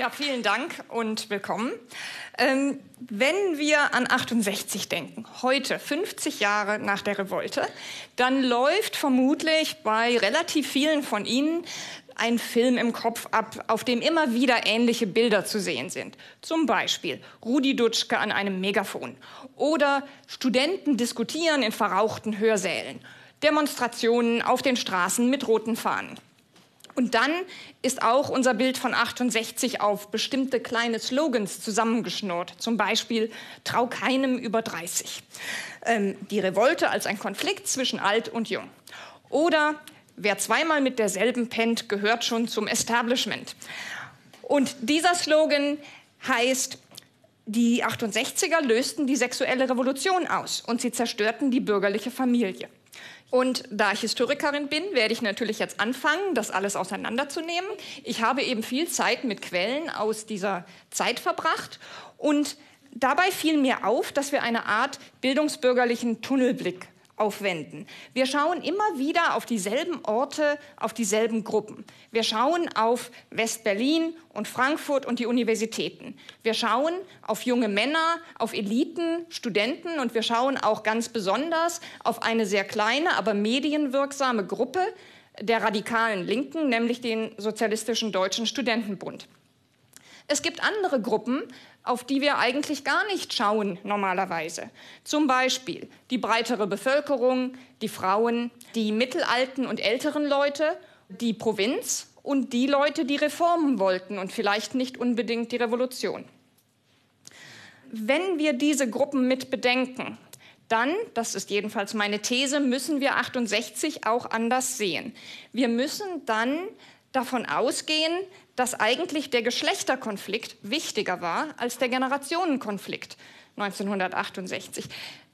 Ja, vielen Dank und willkommen. Ähm, wenn wir an 68 denken, heute, 50 Jahre nach der Revolte, dann läuft vermutlich bei relativ vielen von Ihnen ein Film im Kopf ab, auf dem immer wieder ähnliche Bilder zu sehen sind. Zum Beispiel Rudi Dutschke an einem Megafon oder Studenten diskutieren in verrauchten Hörsälen, Demonstrationen auf den Straßen mit roten Fahnen. Und dann ist auch unser Bild von 68 auf bestimmte kleine Slogans zusammengeschnurrt. Zum Beispiel Trau keinem über 30. Ähm, die Revolte als ein Konflikt zwischen alt und jung. Oder Wer zweimal mit derselben pennt, gehört schon zum Establishment. Und dieser Slogan heißt, die 68er lösten die sexuelle Revolution aus und sie zerstörten die bürgerliche Familie. Und da ich Historikerin bin, werde ich natürlich jetzt anfangen, das alles auseinanderzunehmen. Ich habe eben viel Zeit mit Quellen aus dieser Zeit verbracht und dabei fiel mir auf, dass wir eine Art bildungsbürgerlichen Tunnelblick aufwenden. Wir schauen immer wieder auf dieselben Orte, auf dieselben Gruppen. Wir schauen auf West-Berlin und Frankfurt und die Universitäten. Wir schauen auf junge Männer, auf Eliten, Studenten und wir schauen auch ganz besonders auf eine sehr kleine, aber medienwirksame Gruppe der radikalen Linken, nämlich den Sozialistischen Deutschen Studentenbund. Es gibt andere Gruppen, auf die wir eigentlich gar nicht schauen normalerweise. Zum Beispiel die breitere Bevölkerung, die Frauen, die mittelalten und älteren Leute, die Provinz und die Leute, die Reformen wollten und vielleicht nicht unbedingt die Revolution. Wenn wir diese Gruppen mit bedenken, dann, das ist jedenfalls meine These, müssen wir 68 auch anders sehen. Wir müssen dann davon ausgehen, dass eigentlich der Geschlechterkonflikt wichtiger war als der Generationenkonflikt 1968.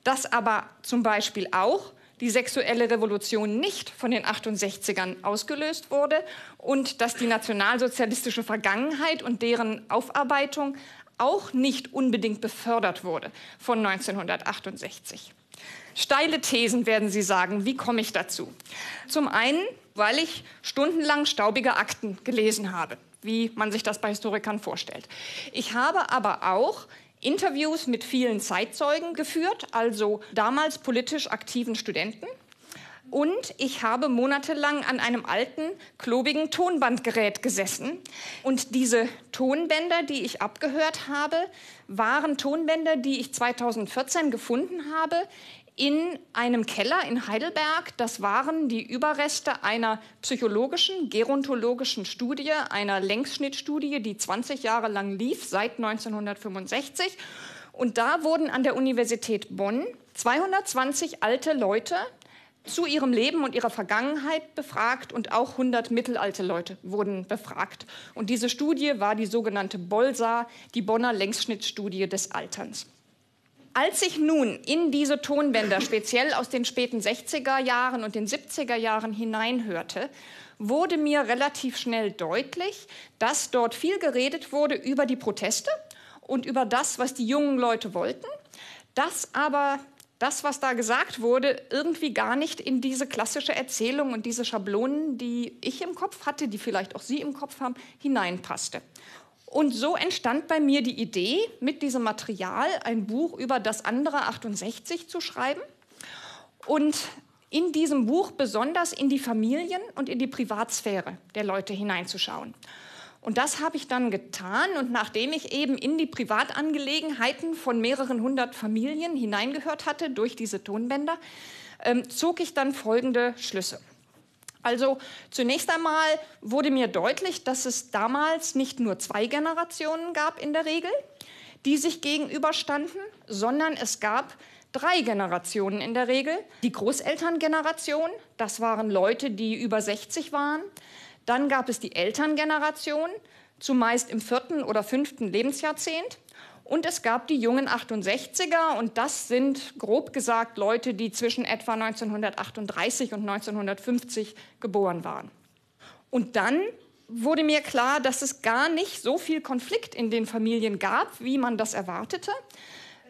Dass aber zum Beispiel auch die sexuelle Revolution nicht von den 68ern ausgelöst wurde und dass die nationalsozialistische Vergangenheit und deren Aufarbeitung auch nicht unbedingt befördert wurde von 1968. Steile Thesen werden Sie sagen. Wie komme ich dazu? Zum einen, weil ich stundenlang staubige Akten gelesen habe wie man sich das bei Historikern vorstellt. Ich habe aber auch Interviews mit vielen Zeitzeugen geführt, also damals politisch aktiven Studenten. Und ich habe monatelang an einem alten, klobigen Tonbandgerät gesessen. Und diese Tonbänder, die ich abgehört habe, waren Tonbänder, die ich 2014 gefunden habe in einem Keller in Heidelberg. Das waren die Überreste einer psychologischen, gerontologischen Studie, einer Längsschnittstudie, die 20 Jahre lang lief, seit 1965. Und da wurden an der Universität Bonn 220 alte Leute zu ihrem Leben und ihrer Vergangenheit befragt und auch 100 mittelalte Leute wurden befragt. Und diese Studie war die sogenannte BOLSA, die Bonner Längsschnittstudie des Alterns. Als ich nun in diese Tonbänder, speziell aus den späten 60er Jahren und den 70er Jahren hineinhörte, wurde mir relativ schnell deutlich, dass dort viel geredet wurde über die Proteste und über das, was die jungen Leute wollten, dass aber das, was da gesagt wurde, irgendwie gar nicht in diese klassische Erzählung und diese Schablonen, die ich im Kopf hatte, die vielleicht auch Sie im Kopf haben, hineinpasste. Und so entstand bei mir die Idee, mit diesem Material ein Buch über das andere 68 zu schreiben und in diesem Buch besonders in die Familien und in die Privatsphäre der Leute hineinzuschauen. Und das habe ich dann getan. Und nachdem ich eben in die Privatangelegenheiten von mehreren hundert Familien hineingehört hatte durch diese Tonbänder, ähm, zog ich dann folgende Schlüsse. Also zunächst einmal wurde mir deutlich, dass es damals nicht nur zwei Generationen gab in der Regel, die sich gegenüberstanden, sondern es gab drei Generationen in der Regel. Die Großelterngeneration, das waren Leute, die über 60 waren. Dann gab es die Elterngeneration, zumeist im vierten oder fünften Lebensjahrzehnt. Und es gab die jungen 68er und das sind grob gesagt Leute, die zwischen etwa 1938 und 1950 geboren waren. Und dann wurde mir klar, dass es gar nicht so viel Konflikt in den Familien gab, wie man das erwartete.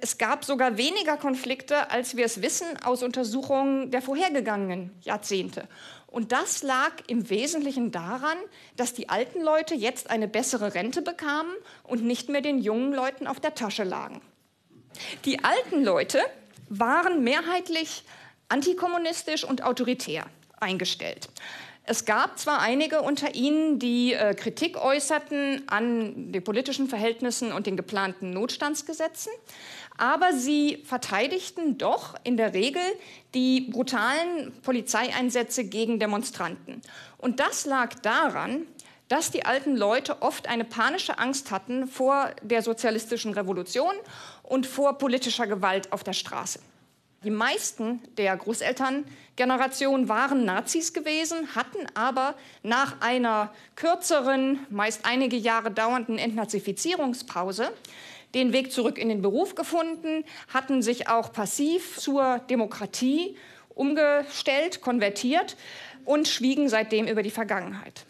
Es gab sogar weniger Konflikte, als wir es wissen aus Untersuchungen der vorhergegangenen Jahrzehnte. Und das lag im Wesentlichen daran, dass die alten Leute jetzt eine bessere Rente bekamen und nicht mehr den jungen Leuten auf der Tasche lagen. Die alten Leute waren mehrheitlich antikommunistisch und autoritär eingestellt. Es gab zwar einige unter ihnen, die äh, Kritik äußerten an den politischen Verhältnissen und den geplanten Notstandsgesetzen, aber sie verteidigten doch in der Regel die brutalen Polizeieinsätze gegen Demonstranten. Und das lag daran, dass die alten Leute oft eine panische Angst hatten vor der sozialistischen Revolution und vor politischer Gewalt auf der Straße. Die meisten der Großelterngeneration waren Nazis gewesen, hatten aber nach einer kürzeren, meist einige Jahre dauernden Entnazifizierungspause den Weg zurück in den Beruf gefunden, hatten sich auch passiv zur Demokratie umgestellt, konvertiert und schwiegen seitdem über die Vergangenheit.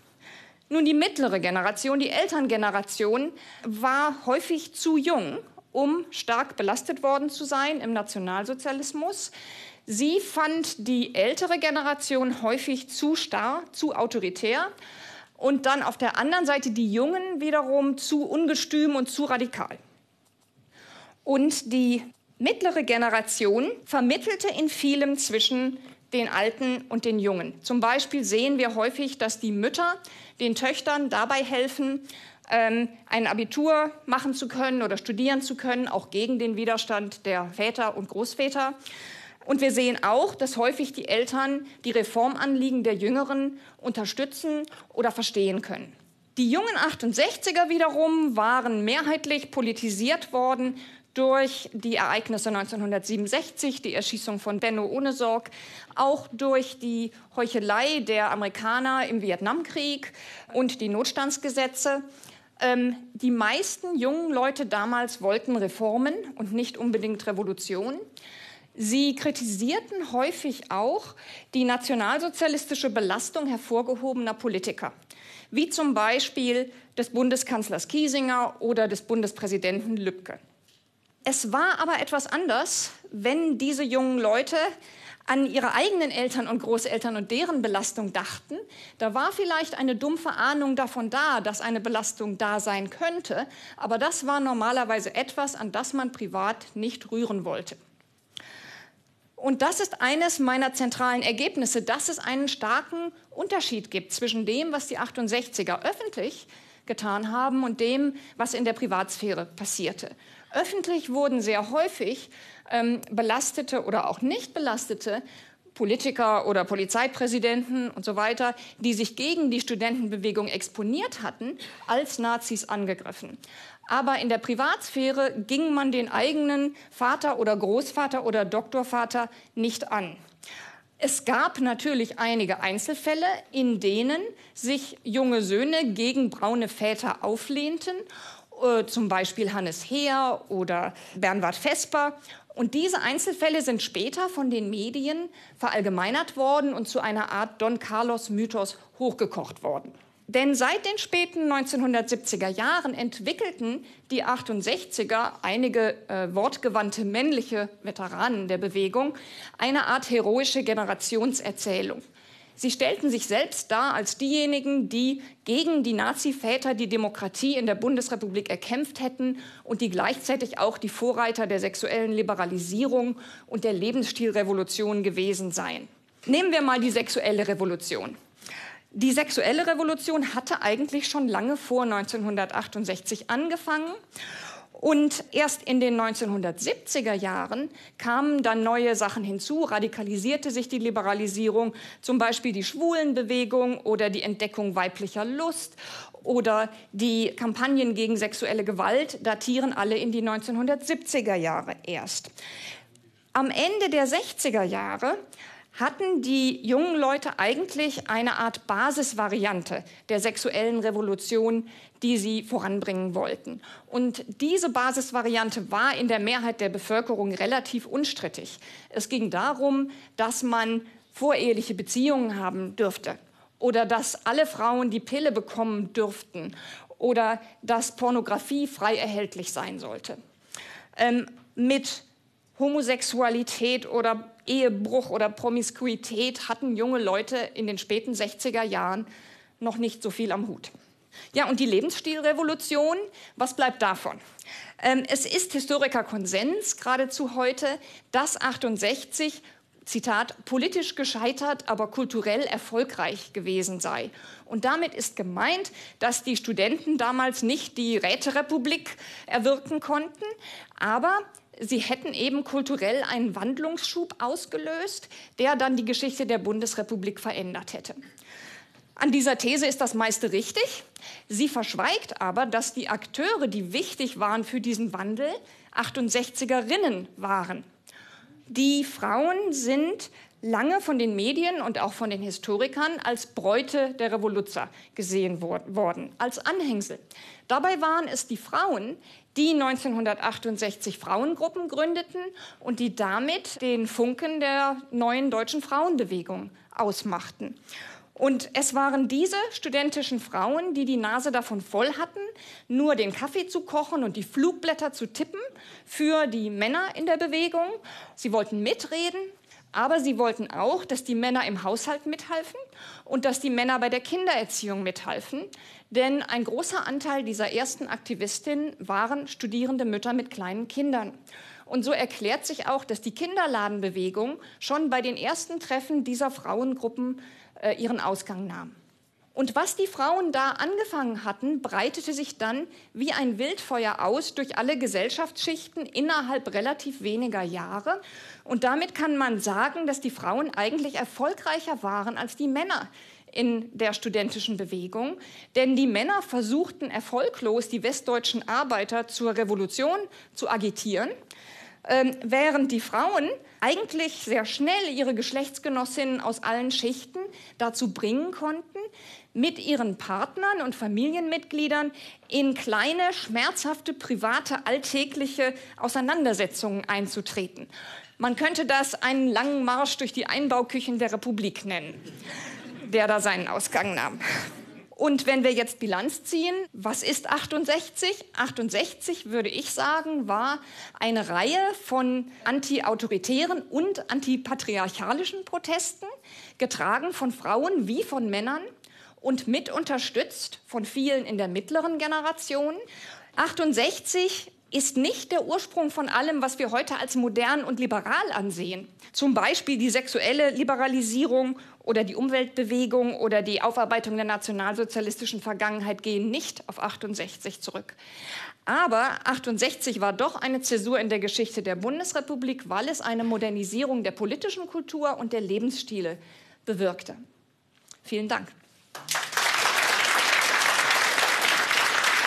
Nun, die mittlere Generation, die Elterngeneration, war häufig zu jung, um stark belastet worden zu sein im Nationalsozialismus. Sie fand die ältere Generation häufig zu starr, zu autoritär und dann auf der anderen Seite die Jungen wiederum zu ungestüm und zu radikal. Und die mittlere Generation vermittelte in vielem zwischen den Alten und den Jungen. Zum Beispiel sehen wir häufig, dass die Mütter den Töchtern dabei helfen, ähm, ein Abitur machen zu können oder studieren zu können, auch gegen den Widerstand der Väter und Großväter. Und wir sehen auch, dass häufig die Eltern die Reformanliegen der Jüngeren unterstützen oder verstehen können. Die jungen 68er wiederum waren mehrheitlich politisiert worden durch die Ereignisse 1967, die Erschießung von Benno Ohnesorg, auch durch die Heuchelei der Amerikaner im Vietnamkrieg und die Notstandsgesetze. Ähm, die meisten jungen Leute damals wollten Reformen und nicht unbedingt Revolution. Sie kritisierten häufig auch die nationalsozialistische Belastung hervorgehobener Politiker, wie zum Beispiel des Bundeskanzlers Kiesinger oder des Bundespräsidenten Lübcke. Es war aber etwas anders, wenn diese jungen Leute an ihre eigenen Eltern und Großeltern und deren Belastung dachten. Da war vielleicht eine dumpfe Ahnung davon da, dass eine Belastung da sein könnte, aber das war normalerweise etwas, an das man privat nicht rühren wollte. Und das ist eines meiner zentralen Ergebnisse, dass es einen starken Unterschied gibt zwischen dem, was die 68er öffentlich getan haben und dem, was in der Privatsphäre passierte. Öffentlich wurden sehr häufig ähm, belastete oder auch nicht belastete Politiker oder Polizeipräsidenten und so weiter, die sich gegen die Studentenbewegung exponiert hatten, als Nazis angegriffen. Aber in der Privatsphäre ging man den eigenen Vater oder Großvater oder Doktorvater nicht an. Es gab natürlich einige Einzelfälle, in denen sich junge Söhne gegen braune Väter auflehnten äh, zum Beispiel Hannes Heer oder Bernward Vesper. Und diese Einzelfälle sind später von den Medien verallgemeinert worden und zu einer Art Don Carlos-Mythos hochgekocht worden. Denn seit den späten 1970er Jahren entwickelten die 68er, einige äh, wortgewandte männliche Veteranen der Bewegung, eine Art heroische Generationserzählung. Sie stellten sich selbst dar als diejenigen, die gegen die Nazi-Väter die Demokratie in der Bundesrepublik erkämpft hätten und die gleichzeitig auch die Vorreiter der sexuellen Liberalisierung und der Lebensstilrevolution gewesen seien. Nehmen wir mal die sexuelle Revolution. Die sexuelle Revolution hatte eigentlich schon lange vor 1968 angefangen und erst in den 1970er Jahren kamen dann neue Sachen hinzu, radikalisierte sich die Liberalisierung, zum Beispiel die Schwulenbewegung oder die Entdeckung weiblicher Lust oder die Kampagnen gegen sexuelle Gewalt datieren alle in die 1970er Jahre erst. Am Ende der 60er Jahre hatten die jungen Leute eigentlich eine Art Basisvariante der sexuellen Revolution, die sie voranbringen wollten. Und diese Basisvariante war in der Mehrheit der Bevölkerung relativ unstrittig. Es ging darum, dass man voreheliche Beziehungen haben dürfte oder dass alle Frauen die Pille bekommen dürften oder dass Pornografie frei erhältlich sein sollte. Ähm, mit Homosexualität oder Ehebruch oder Promiskuität hatten junge Leute in den späten 60er Jahren noch nicht so viel am Hut. Ja, und die Lebensstilrevolution, was bleibt davon? Ähm, es ist Historikerkonsens geradezu heute, dass 68 Zitat, politisch gescheitert, aber kulturell erfolgreich gewesen sei. Und damit ist gemeint, dass die Studenten damals nicht die Räterepublik erwirken konnten, aber sie hätten eben kulturell einen Wandlungsschub ausgelöst, der dann die Geschichte der Bundesrepublik verändert hätte. An dieser These ist das meiste richtig. Sie verschweigt aber, dass die Akteure, die wichtig waren für diesen Wandel, 68erinnen waren. Die Frauen sind lange von den Medien und auch von den Historikern als Bräute der Revoluzer gesehen worden, als Anhängsel. Dabei waren es die Frauen, die 1968 Frauengruppen gründeten und die damit den Funken der neuen deutschen Frauenbewegung ausmachten. Und es waren diese studentischen Frauen, die die Nase davon voll hatten, nur den Kaffee zu kochen und die Flugblätter zu tippen für die Männer in der Bewegung. Sie wollten mitreden, aber sie wollten auch, dass die Männer im Haushalt mithalfen und dass die Männer bei der Kindererziehung mithalfen. Denn ein großer Anteil dieser ersten Aktivistinnen waren studierende Mütter mit kleinen Kindern. Und so erklärt sich auch, dass die Kinderladenbewegung schon bei den ersten Treffen dieser Frauengruppen äh, ihren Ausgang nahm. Und was die Frauen da angefangen hatten, breitete sich dann wie ein Wildfeuer aus durch alle Gesellschaftsschichten innerhalb relativ weniger Jahre. Und damit kann man sagen, dass die Frauen eigentlich erfolgreicher waren als die Männer in der studentischen Bewegung. Denn die Männer versuchten erfolglos, die westdeutschen Arbeiter zur Revolution zu agitieren ähm, während die Frauen eigentlich sehr schnell ihre Geschlechtsgenossinnen aus allen Schichten dazu bringen konnten, mit ihren Partnern und Familienmitgliedern in kleine, schmerzhafte, private, alltägliche Auseinandersetzungen einzutreten. Man könnte das einen langen Marsch durch die Einbauküchen der Republik nennen, der da seinen Ausgang nahm. Und wenn wir jetzt Bilanz ziehen, was ist 68? 68, würde ich sagen, war eine Reihe von antiautoritären und antipatriarchalischen Protesten, getragen von Frauen wie von Männern und mit unterstützt von vielen in der mittleren Generation. 68 ist nicht der Ursprung von allem, was wir heute als modern und liberal ansehen. Zum Beispiel die sexuelle Liberalisierung oder die Umweltbewegung oder die Aufarbeitung der nationalsozialistischen Vergangenheit gehen nicht auf 68 zurück. Aber 68 war doch eine Zäsur in der Geschichte der Bundesrepublik, weil es eine Modernisierung der politischen Kultur und der Lebensstile bewirkte. Vielen Dank.